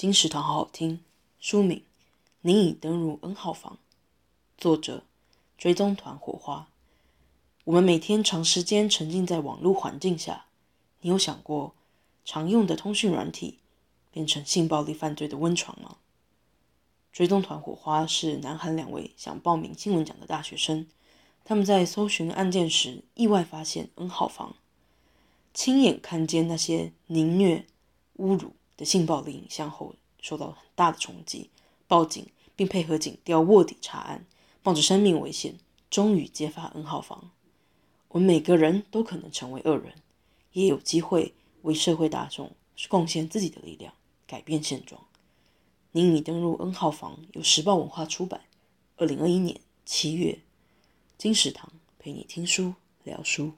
金石堂好好听。书名：您已登入 N 号房。作者：追踪团火花。我们每天长时间沉浸在网络环境下，你有想过，常用的通讯软体变成性暴力犯罪的温床吗？追踪团火花是南韩两位想报名新闻奖的大学生，他们在搜寻案件时意外发现 N 号房，亲眼看见那些凌虐、侮辱的性暴力影像后，受到很大的冲击，报警并配合警调卧底查案，冒着生命危险，终于揭发 N 号房。我们每个人都可能成为恶人，也有机会为社会大众贡献自己的力量，改变现状。您已登入 N 号房，由时报文化出版，二零二一年七月。金石堂陪你听书聊书。